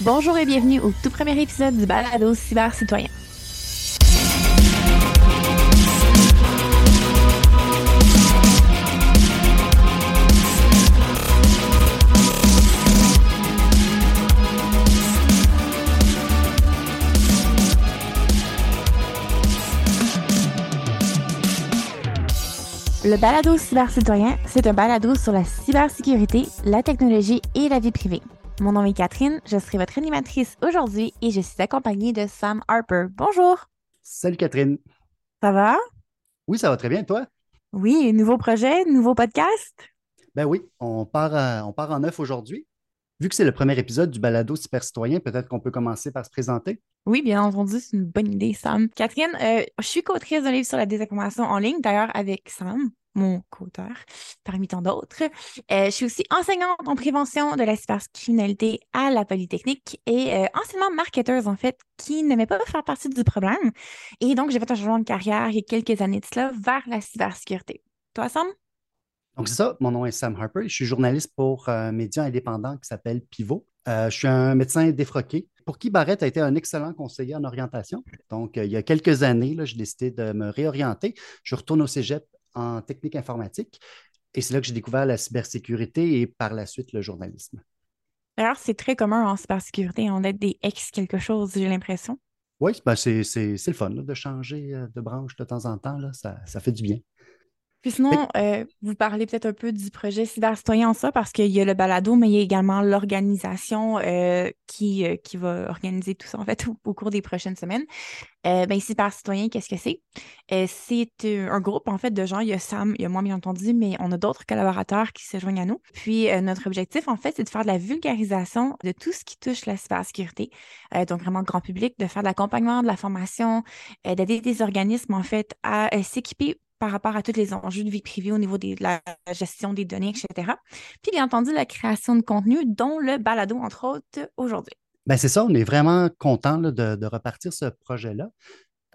Bonjour et bienvenue au tout premier épisode du Balado Cyber Citoyen. Le balado cyber-citoyen, c'est un balado sur la cybersécurité, la technologie et la vie privée. Mon nom est Catherine, je serai votre animatrice aujourd'hui et je suis accompagnée de Sam Harper. Bonjour, Salut Catherine. ça va? Oui, ça va très bien, toi? Oui, nouveau projet, nouveau podcast? Ben oui, on part, à- on part en neuf aujourd'hui. Vu que c'est le premier épisode du balado Super Citoyen, peut-être qu'on peut commencer par se présenter. Oui, bien entendu, c'est une bonne idée, Sam. Catherine, euh, je suis co-autrice d'un livre sur la désinformation en ligne, d'ailleurs avec Sam, mon co-auteur, parmi tant d'autres. Euh, je suis aussi enseignante en prévention de la cybercriminalité à la Polytechnique et euh, marketeuse, en fait, qui n'aimait pas faire partie du problème. Et donc, j'ai fait un changement de carrière il y a quelques années de cela vers la cybersécurité. Toi, Sam? Donc, c'est ça, mon nom est Sam Harper. Je suis journaliste pour un média indépendant qui s'appelle Pivot. Euh, je suis un médecin défroqué pour qui Barrett a été un excellent conseiller en orientation. Donc, euh, il y a quelques années, j'ai décidé de me réorienter. Je retourne au cégep en technique informatique et c'est là que j'ai découvert la cybersécurité et par la suite le journalisme. D'ailleurs, c'est très commun en cybersécurité, on est des ex quelque chose, j'ai l'impression. Oui, ben c'est le fun là, de changer euh, de branche de temps en temps. Là, ça, ça fait du bien. Puis sinon, euh, vous parlez peut-être un peu du projet Cybercitoyen en ça, parce qu'il y a le balado, mais il y a également l'organisation euh, qui, euh, qui va organiser tout ça, en fait, au, au cours des prochaines semaines. Euh, ben, Cybercitoyen, qu'est-ce que c'est? Euh, c'est euh, un groupe, en fait, de gens. Il y a Sam, il y a moi, bien entendu, mais on a d'autres collaborateurs qui se joignent à nous. Puis, euh, notre objectif, en fait, c'est de faire de la vulgarisation de tout ce qui touche la cybersécurité. Euh, donc, vraiment, grand public, de faire de l'accompagnement, de la formation, euh, d'aider des organismes, en fait, à s'équiper par rapport à tous les enjeux de vie privée au niveau de la gestion des données, etc. Puis, bien entendu, la création de contenu, dont le balado, entre autres, aujourd'hui. Ben, c'est ça, on est vraiment content de, repartir ce projet-là.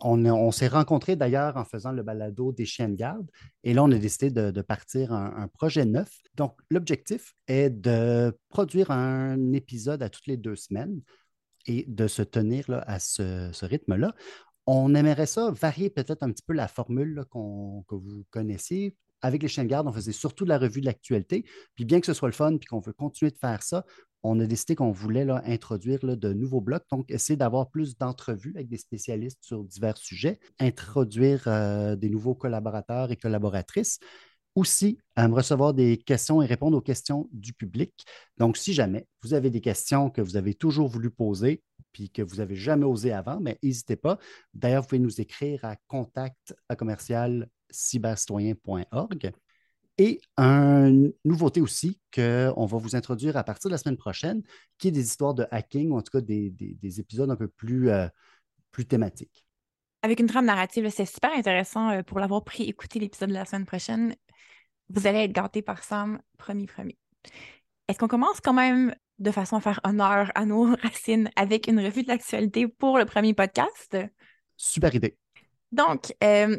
On, on s'est rencontrés d'ailleurs en faisant le balado des chiens de garde et là, on a décidé de, partir un, projet neuf. Donc, l'objectif est de produire un épisode à toutes les deux semaines et de se tenir là, à ce rythme-là. On aimerait ça varier peut-être un petit peu la formule que vous connaissiez. Avec les de garde, on faisait surtout de la revue de l'actualité. Puis bien que ce soit le fun, puis qu'on veut continuer de faire ça, on a décidé qu'on voulait là, introduire de nouveaux blocs, donc essayer d'avoir plus d'entrevues avec des spécialistes sur divers sujets, introduire euh, des nouveaux collaborateurs et collaboratrices, aussi à me recevoir des questions et répondre aux questions du public. Donc, si jamais vous avez des questions que vous avez toujours voulu poser, puis que vous n'avez jamais osé avant, mais n'hésitez pas. D'ailleurs, vous pouvez nous écrire à contact à commercial cybercitoyen.org. Et une nouveauté aussi qu'on va vous introduire à partir de la semaine prochaine, qui est des histoires de hacking, ou en tout cas des, des- des épisodes un peu plus, euh, plus thématiques. Avec une trame narrative, c'est super intéressant euh, pour l'avoir pris, écouter l'épisode de la semaine prochaine. Vous allez être gâtés par Sam, promis, promis. Est-ce qu'on commence quand même de façon à faire honneur à nos racines avec une revue de l'actualité pour le premier podcast? Super idée. Donc, euh,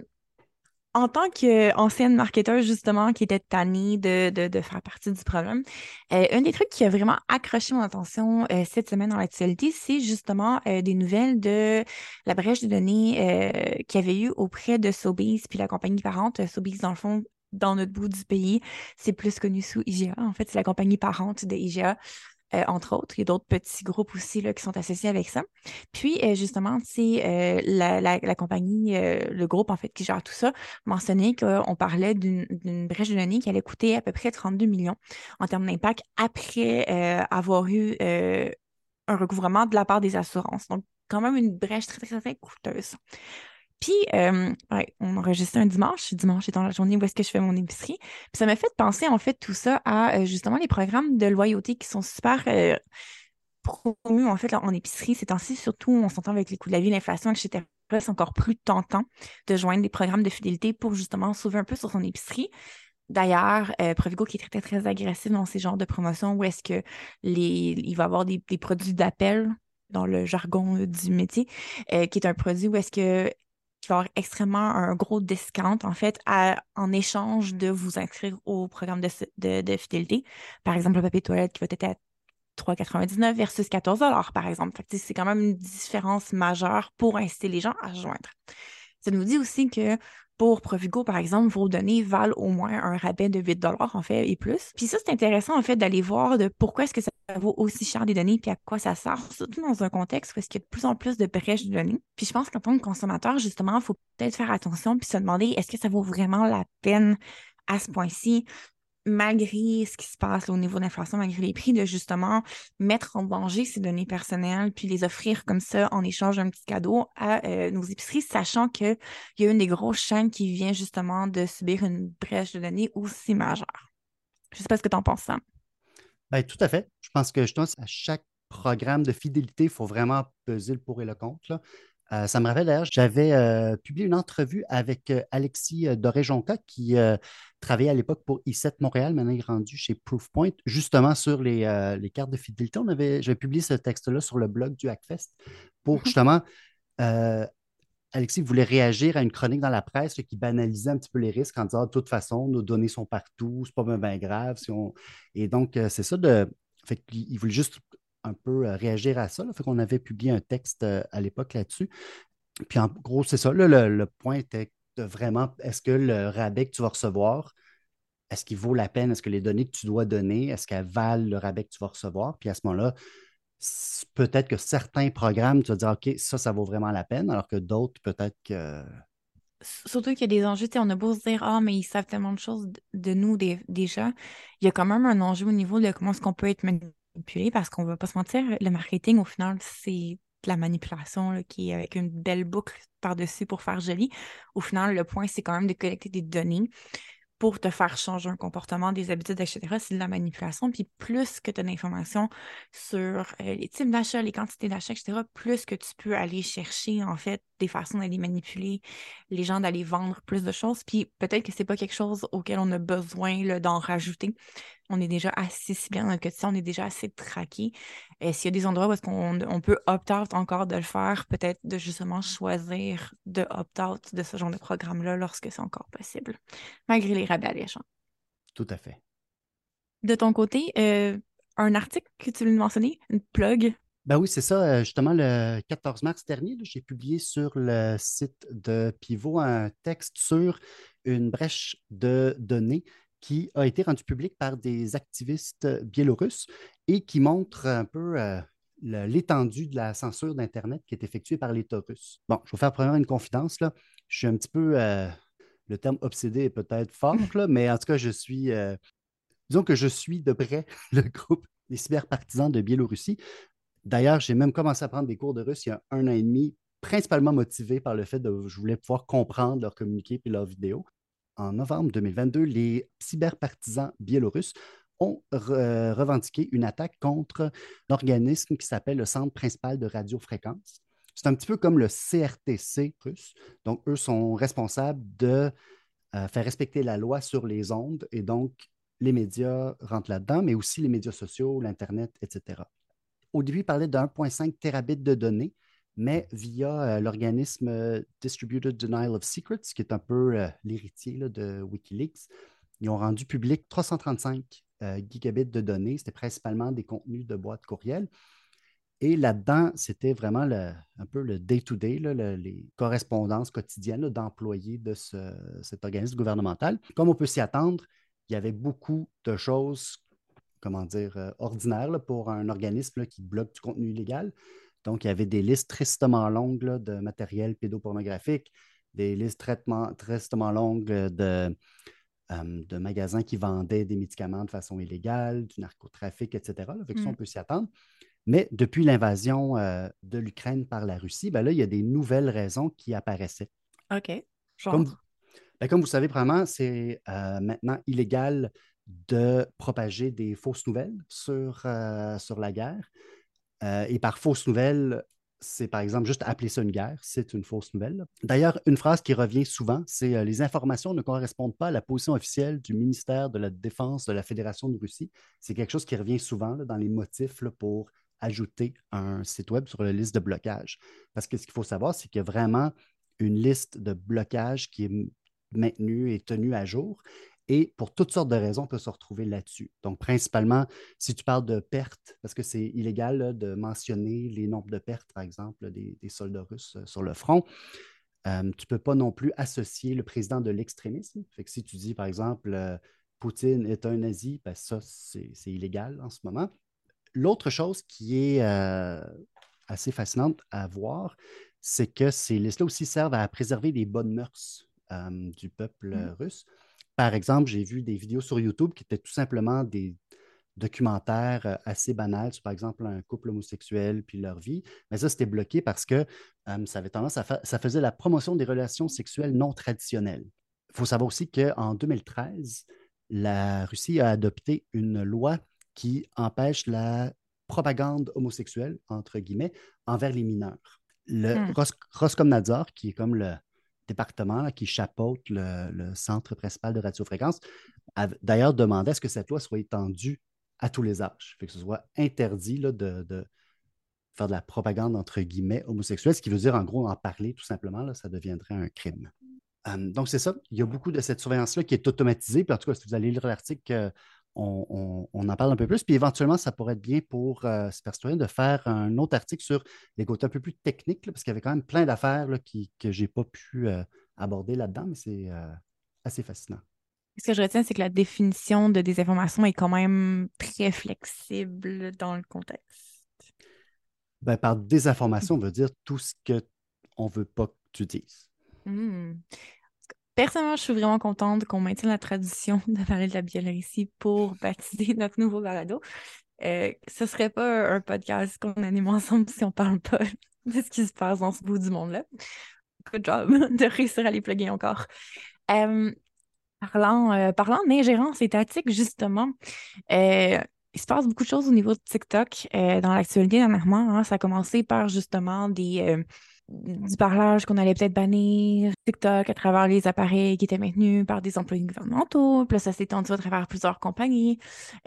en tant qu'ancienne marketeuse, justement, qui était tannée de, de, de faire partie du problème, euh, un des trucs qui a vraiment accroché mon attention euh, cette semaine dans l'actualité, c'est justement euh, des nouvelles de la brèche de données qu'il y avait eu auprès de Sobeys puis la compagnie parente. Sobeys, dans le fond, dans notre bout du pays, c'est plus connu sous IGA. En fait, c'est la compagnie parente de IGA. euh, entre autres. Il y a d'autres petits groupes aussi là, qui sont associés avec ça. Puis, euh, justement, c'est euh, la, compagnie, le groupe, en fait, qui gère tout ça, mentionnait qu'on parlait d'une brèche de données qui allait coûter à peu près 32 millions en termes d'impact après avoir eu un recouvrement de la part des assurances. Donc, quand même une brèche très, très, très coûteuse. Puis, euh, ouais, on enregistre un dimanche. Dimanche étant la journée où est-ce que je fais mon épicerie. Puis ça m'a fait penser, en fait, tout ça à euh, justement les programmes de loyauté qui sont super euh, promus, en fait, en épicerie. C'est ainsi, surtout, on s'entend avec les coûts de la vie, l'inflation, etc. C'est encore plus tentant de joindre des programmes de fidélité pour justement sauver un peu sur son épicerie. D'ailleurs, euh, Provigo qui est très, très, agressif dans ces genres de promotions où est-ce que les, il va avoir des, produits d'appel dans le jargon du métier, qui est un produit où est-ce que avoir extrêmement un gros discount, en fait, en échange de vous inscrire au programme de, fidélité. Par exemple, le papier toilette qui va être à 3,99 versus 14 par exemple. C'est quand même une différence majeure pour inciter les gens à joindre. Ça nous dit aussi que pour Provigo, par exemple, vos données valent au moins un rabais de 8 en fait et plus. Puis ça, c'est intéressant en fait d'aller voir de pourquoi est-ce que ça vaut aussi cher des données puis à quoi ça sert, surtout dans un contexte où est-ce qu'il y a de plus en plus de brèches de données. Puis je pense qu'en tant que consommateur, justement, il faut peut-être faire attention puis se demander est-ce que ça vaut vraiment la peine à ce point-ci? Malgré ce qui se passe au niveau de l'inflation, malgré les prix, de justement mettre en danger ces données personnelles, puis les offrir comme ça en échange d'un petit cadeau à euh, nos épiceries, sachant qu'il y a une des grosses chaînes qui vient justement de subir une brèche de données aussi majeure. Je ne sais pas ce que tu en penses, Sam. Ben, tout à fait. Je pense que je pense à chaque programme de fidélité, il faut vraiment peser le pour et le contre. Là. Euh, ça me rappelle d'ailleurs, j'avais euh, publié une entrevue avec Alexis Doréjonka qui travaillait à l'époque pour I7 Montréal, maintenant il est rendu chez Proofpoint, justement sur les, cartes de fidélité. On avait, j'avais publié ce texte-là sur le blog du Hackfest pour mhm. justement. Alexis voulait réagir à une chronique dans la presse qui banalisait un petit peu les risques en disant de toute façon, nos données sont partout, c'est pas bien grave. Si on... Et donc, c'est ça de. Fait il voulait juste un peu euh, réagir à ça. Là. Fait qu'on avait publié un texte euh, à l'époque là-dessus. Puis en gros, c'est ça. le, point était vraiment, est-ce que le rabais que tu vas recevoir, est-ce qu'il vaut la peine? Est-ce que les données que tu dois donner, est-ce qu'elles valent le rabais que tu vas recevoir? Puis à ce moment-là, peut-être que certains programmes, tu vas dire, OK, ça, ça vaut vraiment la peine, alors que d'autres, peut-être que. Surtout qu'il y a des enjeux, on a beau se dire, ah, mais ils savent tellement de choses de nous déjà. Il y a quand même un enjeu au niveau de comment est-ce qu'on peut être parce qu'on ne va pas se mentir, le marketing, au final, c'est de la manipulation qui est avec une belle boucle par-dessus pour faire joli. Au final, le point, c'est quand même de collecter des données pour te faire changer un comportement, des habitudes, etc. C'est de la manipulation. Puis plus que tu as d'informations sur euh, les types d'achats, les quantités d'achats, etc., plus que tu peux aller chercher, en fait, des façons d'aller manipuler les gens, d'aller vendre plus de choses. Puis peut-être que c'est pas quelque chose auquel on a besoin d'en rajouter on est déjà assez bien dans le quotidien, on est déjà assez traqué. Et S'il y a des endroits où est-ce qu'on on peut opt-out encore de le faire, peut-être de justement choisir de opt-out de ce genre de programme-là lorsque c'est encore possible, malgré les rabais alléchants. Tout à fait. De ton côté, euh, un article que tu voulais mentionner, une plug? Ben oui, c'est ça. Euh, justement, le 14 mars dernier, j'ai publié sur le site de Pivot un texte sur une brèche de données qui a été rendu public par des activistes biélorusses et qui montre un peu euh, l'étendue de la censure d'Internet qui est effectuée par l'État russe. Bon, je vais faire premièrement une confidence. Là. Je suis un petit peu. Euh, le terme obsédé est peut-être fort, là, mais en tout cas, je suis. Euh, disons que je suis de près le groupe des cyberpartisans de Biélorussie. D'ailleurs, j'ai même commencé à prendre des cours de russe il y a un an et demi, principalement motivé par le fait que je voulais pouvoir comprendre leur communiqué et leurs vidéos en novembre 2022, les cyberpartisans biélorusses ont revendiqué une attaque contre l'organisme qui s'appelle le Centre principal de radiofréquence. C'est un petit peu comme le CRTC russe. Donc, eux sont responsables de euh, faire respecter la loi sur les ondes et donc les médias rentrent là-dedans, mais aussi les médias sociaux, l'Internet, etc. Au début, ils parlaient de 1,5 terabits de données mais via euh, l'organisme euh, Distributed Denial of Secrets, qui est un peu euh, l'héritier de Wikileaks. Ils ont rendu public 335 gigabits de données. C'était principalement des contenus de boîtes courriel. Et là-dedans, c'était vraiment un peu le day-to-day, les correspondances quotidiennes d'employés de cet organisme gouvernemental. Comme on peut s'y attendre, il y avait beaucoup de choses, comment dire, ordinaires pour un organisme qui bloque du contenu illégal. Donc, il y avait des listes tristement longues de matériel pédopornographique, des listes tristement longues de, euh, de, magasins qui vendaient des médicaments de façon illégale, du narcotrafic, etc. Avec ça, on mm. peut s'y attendre. Mais depuis l'invasion euh, de l'Ukraine par la Russie, ben là, il y a des nouvelles raisons qui apparaissaient. OK. Genre? Comme, vous- ben, comme vous savez, probablement, c'est euh, maintenant illégal de propager des fausses nouvelles sur, euh, sur la guerre. Euh, et par fausse nouvelle, c'est par exemple juste appeler ça une guerre, c'est une fausse nouvelle. D'ailleurs, une phrase qui revient souvent, c'est euh, les informations ne correspondent pas à la position officielle du ministère de la Défense de la Fédération de Russie. C'est quelque chose qui revient souvent dans les motifs pour ajouter un site web sur la liste de blocage. Parce que ce qu'il faut savoir, c'est qu'il y a vraiment une liste de blocage qui est maintenue et tenue à jour. Et pour toutes sortes de raisons, on peut se retrouver là-dessus. Donc, principalement, si tu parles de pertes, parce que c'est illégal là, de mentionner les nombres de pertes, par exemple, des, des soldats russes euh, sur le front, euh, tu ne peux pas non plus associer le président de l'extrémisme. Fait que si tu dis, par exemple, euh, Poutine est un nazi, ben ça, c'est illégal en ce moment. L'autre chose qui est euh, assez fascinante à voir, c'est que ces listes-là aussi servent à préserver les bonnes mœurs du peuple euh, russe. Par exemple, j'ai vu des vidéos sur YouTube qui étaient tout simplement des documentaires euh, assez banals sur, par exemple, un couple homosexuel puis leur vie. Mais ça, c'était bloqué parce que euh, ça avait tendance à faire, ça faisait la promotion des relations sexuelles non traditionnelles. Il faut savoir aussi qu'en 2013, la Russie a adopté une loi qui empêche la propagande homosexuelle, entre guillemets, envers les mineurs. Le Hmm. Ros- Roskomnadzor, qui est comme le département qui chapeaute le, centre principal de radiofréquence, d'ailleurs demandé à ce que cette loi soit étendue à tous les âges, fait que ce soit interdit là, de, faire de la propagande, entre guillemets, homosexuelle, ce qui veut dire, en gros, en parler tout simplement, là, ça deviendrait un crime. Donc, c'est ça. Il y a beaucoup de cette surveillance-là qui est automatisée. Puis, en tout cas, si vous allez lire l'article, euh, on, on- on en parle un peu plus. Puis, éventuellement, ça pourrait être bien pour euh, de faire un autre article sur les côtés un peu plus techniques, là, parce qu'il y avait quand même plein d'affaires que je n'ai pas pu euh, aborder là-dedans, mais c'est euh, assez fascinant. Ce que je retiens, c'est que la définition de désinformation est quand même très flexible dans le contexte. Ben, par désinformation, on veut dire tout ce qu'on ne veut pas que tu dises. Hmm. Personnellement, je suis vraiment contente qu'on maintienne la tradition de parler de la Biélorussie pour baptiser notre nouveau balado. Euh, ce serait pas un podcast qu'on anime ensemble si on parle pas de ce qui se passe dans ce bout du monde-là. Good job de réussir à les plugger encore. Euh, parlant, euh, parlant d'ingérence étatique, justement, euh, il se passe beaucoup de choses au niveau de TikTok dans l'actualité dernièrement. hein. Ça a commencé par justement des, du parlage qu'on allait peut-être bannir TikTok à travers les appareils qui étaient maintenus par des employés gouvernementaux. Puis là, ça s'est étendu à travers plusieurs compagnies.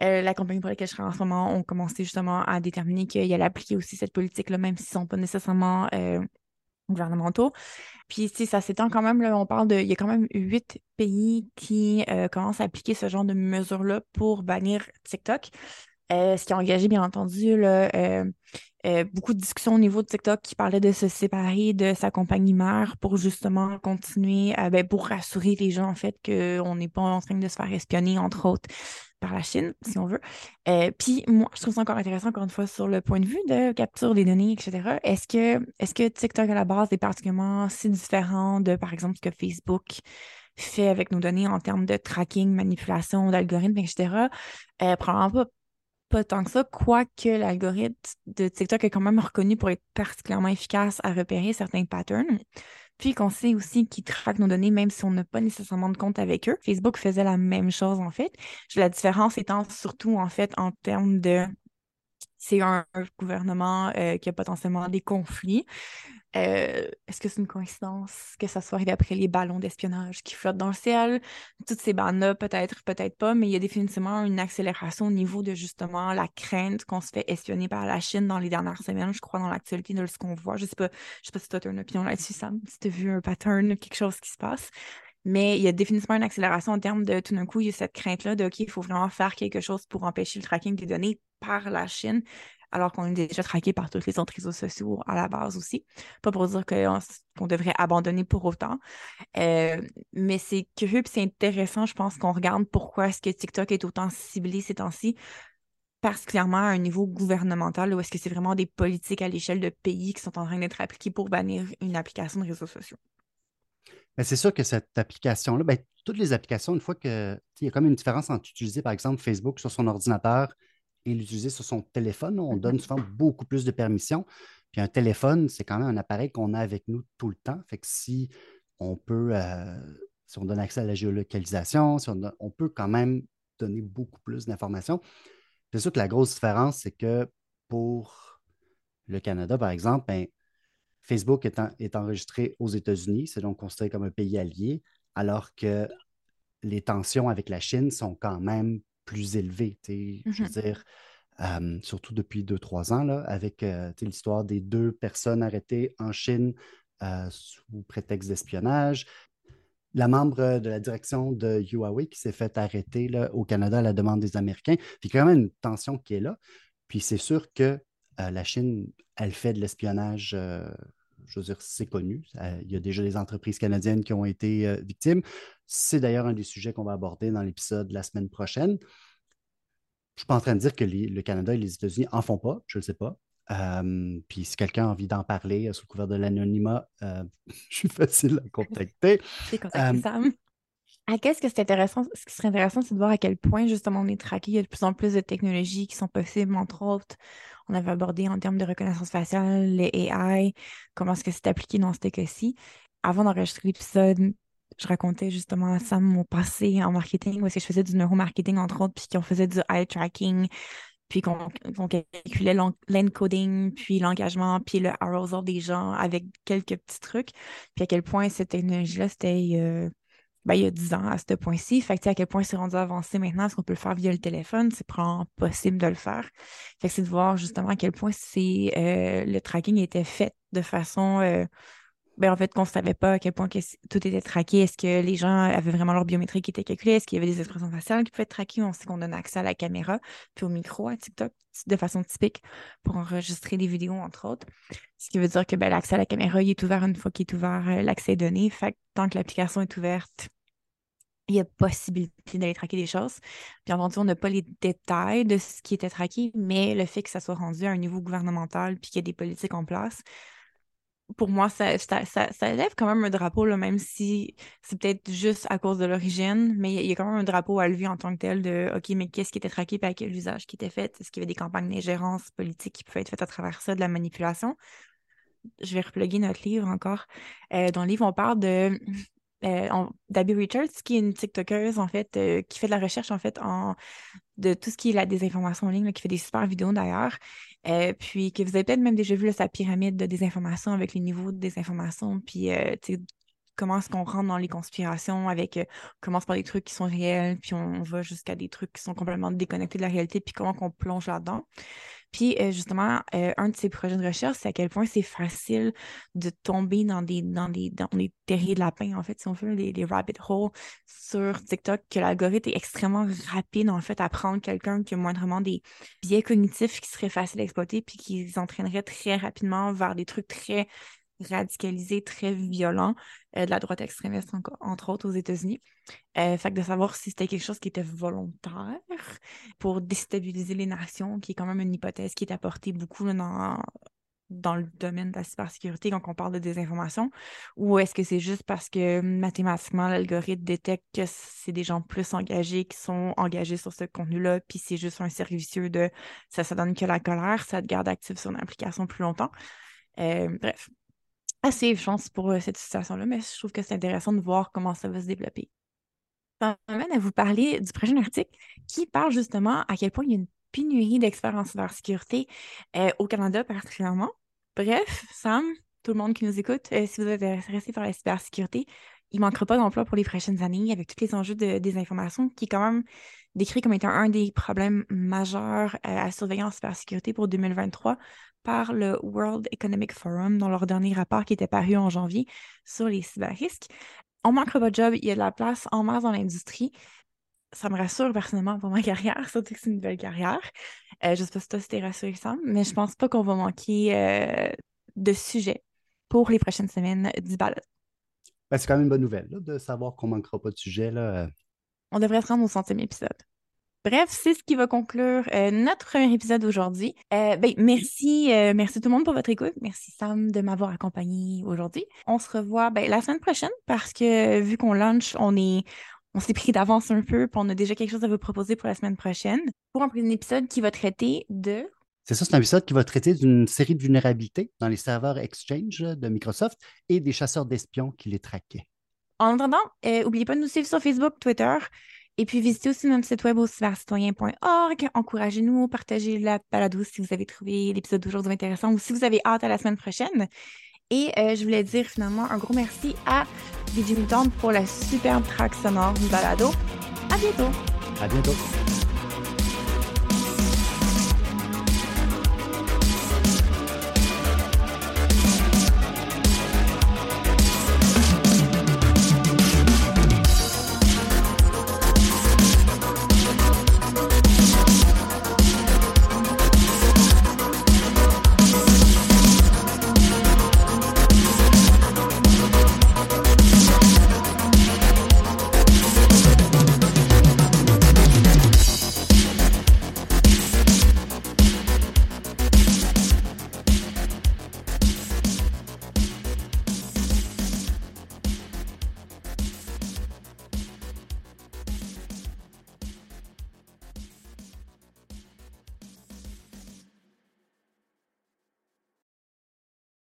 Euh, la compagnie pour laquelle je travaille en ce moment ont commencé justement à déterminer qu'il allait appliquer aussi cette politique-là, même s'ils ne sont pas nécessairement euh, gouvernementaux. Puis, sais, ça s'étend quand même, là, on parle de, il y a quand même huit pays qui euh, commencent à appliquer ce genre de mesures-là pour bannir TikTok. Euh, ce qui a engagé, bien entendu, là, euh, euh, beaucoup de discussions au niveau de TikTok qui parlaient de se séparer de sa compagnie mère pour justement continuer, ben, pour rassurer les gens, en fait, qu'on n'est pas en train de se faire espionner, entre autres, par la Chine, si on veut. Puis moi, je trouve ça encore intéressant, encore une fois, sur le point de vue de capture des données, etc. Est-ce que, est-ce que TikTok, à la base, est particulièrement si différent de, par exemple, ce que Facebook fait avec nos données en termes de tracking, manipulation d'algorithmes, etc.? Probablement pas tant que ça, quoique l'algorithme de TikTok est quand même reconnu pour être particulièrement efficace à repérer certains patterns. Puis qu'on sait aussi qu'ils traquent nos données même si on n'a pas nécessairement de compte avec eux. Facebook faisait la même chose en fait. La différence étant surtout en fait en termes de c'est un, gouvernement euh, qui a potentiellement des conflits. Euh, Est-ce que c'est une coïncidence que ça soit arrivé après les ballons d'espionnage qui flottent dans le ciel? Toutes ces bandes-là, peut-être, peut-être pas, mais il y a définitivement une accélération au niveau de justement la crainte qu'on se fait espionner par la Chine dans les dernières semaines, je crois, dans l'actualité de ce qu'on voit. Je sais pas, je sais pas si tu as une opinion là-dessus, si tu as vu un pattern, quelque chose qui se passe. Mais il y a définitivement une accélération en termes de tout d'un coup, il y a cette crainte-là de OK, il faut vraiment faire quelque chose pour empêcher le tracking des données par la Chine, alors qu'on est déjà traqué par tous les autres réseaux sociaux à la base aussi. Pas pour dire qu'on qu'on devrait abandonner pour autant. Euh, mais c'est curieux c'est intéressant, je pense, qu'on regarde pourquoi est-ce que TikTok est autant ciblé ces temps-ci, particulièrement à un niveau gouvernemental, ou est-ce que c'est vraiment des politiques à l'échelle de pays qui sont en train d'être appliquées pour bannir une application de réseaux sociaux? C'est sûr que cette application-là, ben, toutes les applications, une fois que. Il y a comme une différence entre utiliser, par exemple, Facebook sur son ordinateur et l'utiliser sur son téléphone. On donne souvent beaucoup plus de permissions. Puis un téléphone, c'est quand même un appareil qu'on a avec nous tout le temps. Fait que si on peut, euh, si on donne accès à la géolocalisation, si on, on peut quand même donner beaucoup plus d'informations. C'est sûr que la grosse différence, c'est que pour le Canada, par exemple, ben, Facebook est, est, enregistré aux États-Unis, c'est donc considéré comme un pays allié, alors que les tensions avec la Chine sont quand même plus élevées. Je veux mm-hmm. dire, euh, surtout depuis deux, trois ans, là, avec euh, l'histoire des deux personnes arrêtées en Chine euh, sous prétexte d'espionnage. La membre de la direction de Huawei qui s'est fait arrêter là, au Canada à la demande des Américains. Puis quand même une tension qui est là. Puis c'est sûr que la Chine, elle fait de l'espionnage je veux dire, c'est connu. Il y a déjà des entreprises canadiennes qui ont été victimes. C'est d'ailleurs un des sujets qu'on va aborder dans l'épisode de la semaine prochaine. Je ne suis pas en train de dire que le Canada et les États-Unis n'en font pas, je ne le sais pas. Euh, puis si quelqu'un a envie d'en parler euh, sous le couvert de l'anonymat, euh, je suis facile à contacter Sam. Ah, qu'est-ce que c'est intéressant? Ce qui serait intéressant, c'est de voir à quel point justement on est traqué. Il y a de plus en plus de technologies qui sont possibles, entre autres. On avait abordé en termes de reconnaissance faciale, les AI, comment est-ce que c'est appliqué dans ce cas-ci. Avant d'enregistrer l'épisode, je racontais justement à Sam mon passé en marketing, parce que je faisais du neuromarketing, entre autres, puis qu'on faisait du eye tracking, puis qu'on calculait l'encoding, puis l'engagement, puis le arousal des gens avec quelques petits trucs. Puis à quel point cette technologie-là, c'était euh, ben, il y a 10 ans à ce point-ci. Fait que, à quel point c'est rendu avancé maintenant, est-ce qu'on peut le faire via le téléphone? C'est probablement possible de le faire. Fait que c'est de voir justement à quel point c'est, euh, le tracking était fait de façon euh, ben, en fait, qu'on ne savait pas à quel point tout était traqué. Est-ce que les gens avaient vraiment leur biométrie qui était calculée? Est-ce qu'il y avait des expressions faciales qui pouvaient être traquées? On sait qu'on donne accès à la caméra puis au micro à TikTok de façon typique pour enregistrer des vidéos, entre autres. Ce qui veut dire que ben, l'accès à la caméra, est ouvert une fois qu'il est ouvert euh, l'accès donné. Fait que tant que l'application est ouverte, il y a possibilité d'aller traquer des choses. Bien entendu, on n'a pas les détails de ce qui était traqué, mais le fait que ça soit rendu à un niveau gouvernemental puis qu'il y ait des politiques en place, pour moi, ça, ça, ça, lève quand même un drapeau, là, même si c'est peut-être juste à cause de l'origine, mais il y, a quand même un drapeau à lever en tant que tel de OK, mais qu'est-ce qui était traqué et à quel usage qui était fait? Est-ce qu'il y avait des campagnes d'ingérence politique qui pouvaient être faites à travers ça, de la manipulation? Je vais repluguer notre livre encore. Euh, dans le livre, on parle de euh, d'Abby Richards, qui est une TikTokeuse, en fait, euh, qui fait de la recherche, en fait, en, de tout ce qui est la désinformation en ligne, qui fait des super vidéos d'ailleurs. Euh, puis que vous avez peut-être même déjà vu sa pyramide de désinformation avec les niveaux de désinformation, puis comment est-ce qu'on rentre dans les conspirations avec, on commence par des trucs qui sont réels, puis on va jusqu'à des trucs qui sont complètement déconnectés de la réalité, puis comment qu'on plonge là-dedans. Puis euh, justement, euh, un de ces projets de recherche, c'est à quel point c'est facile de tomber dans des, dans des, dans des terriers de lapin, en fait, si on veut, les, rabbit holes sur TikTok, que l'algorithme est extrêmement rapide, en fait, à prendre quelqu'un qui a moindrement des biais cognitifs qui seraient faciles à exploiter, puis qui les entraînerait très rapidement vers des trucs très radicalisés, très violents, euh, de la droite extrémiste, entre autres aux États-Unis. Euh, fait que de savoir si c'était quelque chose qui était volontaire pour déstabiliser les nations, qui est quand même une hypothèse qui est apportée beaucoup dans, dans le domaine de la cybersécurité quand on parle de désinformation, ou est-ce que c'est juste parce que mathématiquement, l'algorithme détecte que c'est des gens plus engagés qui sont engagés sur ce contenu-là, puis c'est juste un servicieux de ça, ça donne que la colère, ça te garde actif sur une application plus longtemps. Euh, bref, assez, je pense, pour euh, cette situation-là, mais je trouve que c'est intéressant de voir comment ça va se développer. Ça m'amène à vous parler du prochain article qui parle justement à quel point il y a une pénurie d'experts en cybersécurité euh, au Canada particulièrement. Bref, Sam, tout le monde qui nous écoute, euh, si vous êtes intéressé par la cybersécurité, il ne manquera pas d'emploi pour les prochaines années avec tous les enjeux de désinformation qui est quand même décrit comme étant un des problèmes majeurs à la surveillance cybersécurité pour 2023 par le World Economic Forum dans leur dernier rapport qui était paru en janvier sur les cyberrisques. On manquera pas de job, il y a de la place en masse dans l'industrie. Ça me rassure personnellement pour ma carrière, surtout que c'est une nouvelle carrière. Euh, je ne sais pas si toi c'était rassurant, mais je pense pas qu'on va manquer euh, de sujets pour les prochaines semaines du balade. Ben, c'est quand même une bonne nouvelle de savoir qu'on ne manquera pas de sujets. Là. On devrait se rendre au centième épisode. Bref, c'est ce qui va conclure euh, notre premier épisode aujourd'hui. Euh, ben, merci, euh, merci tout le monde pour votre écoute. Merci Sam de m'avoir accompagné aujourd'hui. On se revoit ben, la semaine prochaine parce que vu qu'on launch, on est on s'est pris d'avance un peu, puis on a déjà quelque chose à vous proposer pour la semaine prochaine pour un épisode qui va traiter de c'est ça, c'est un épisode qui va traiter d'une série de vulnérabilités dans les serveurs Exchange de Microsoft et des chasseurs d'espions qui les traquaient. En attendant, n'oubliez pas de nous suivre sur Facebook, Twitter. Et puis, visitez aussi notre site web au cybercitoyen.org. Encouragez-nous, partagez la balado si vous avez trouvé l'épisode d'aujourd'hui intéressant ou si vous avez hâte à la semaine prochaine. Et je voulais dire finalement un gros merci à Mutant pour la superbe track sonore du balado. À bientôt! À bientôt!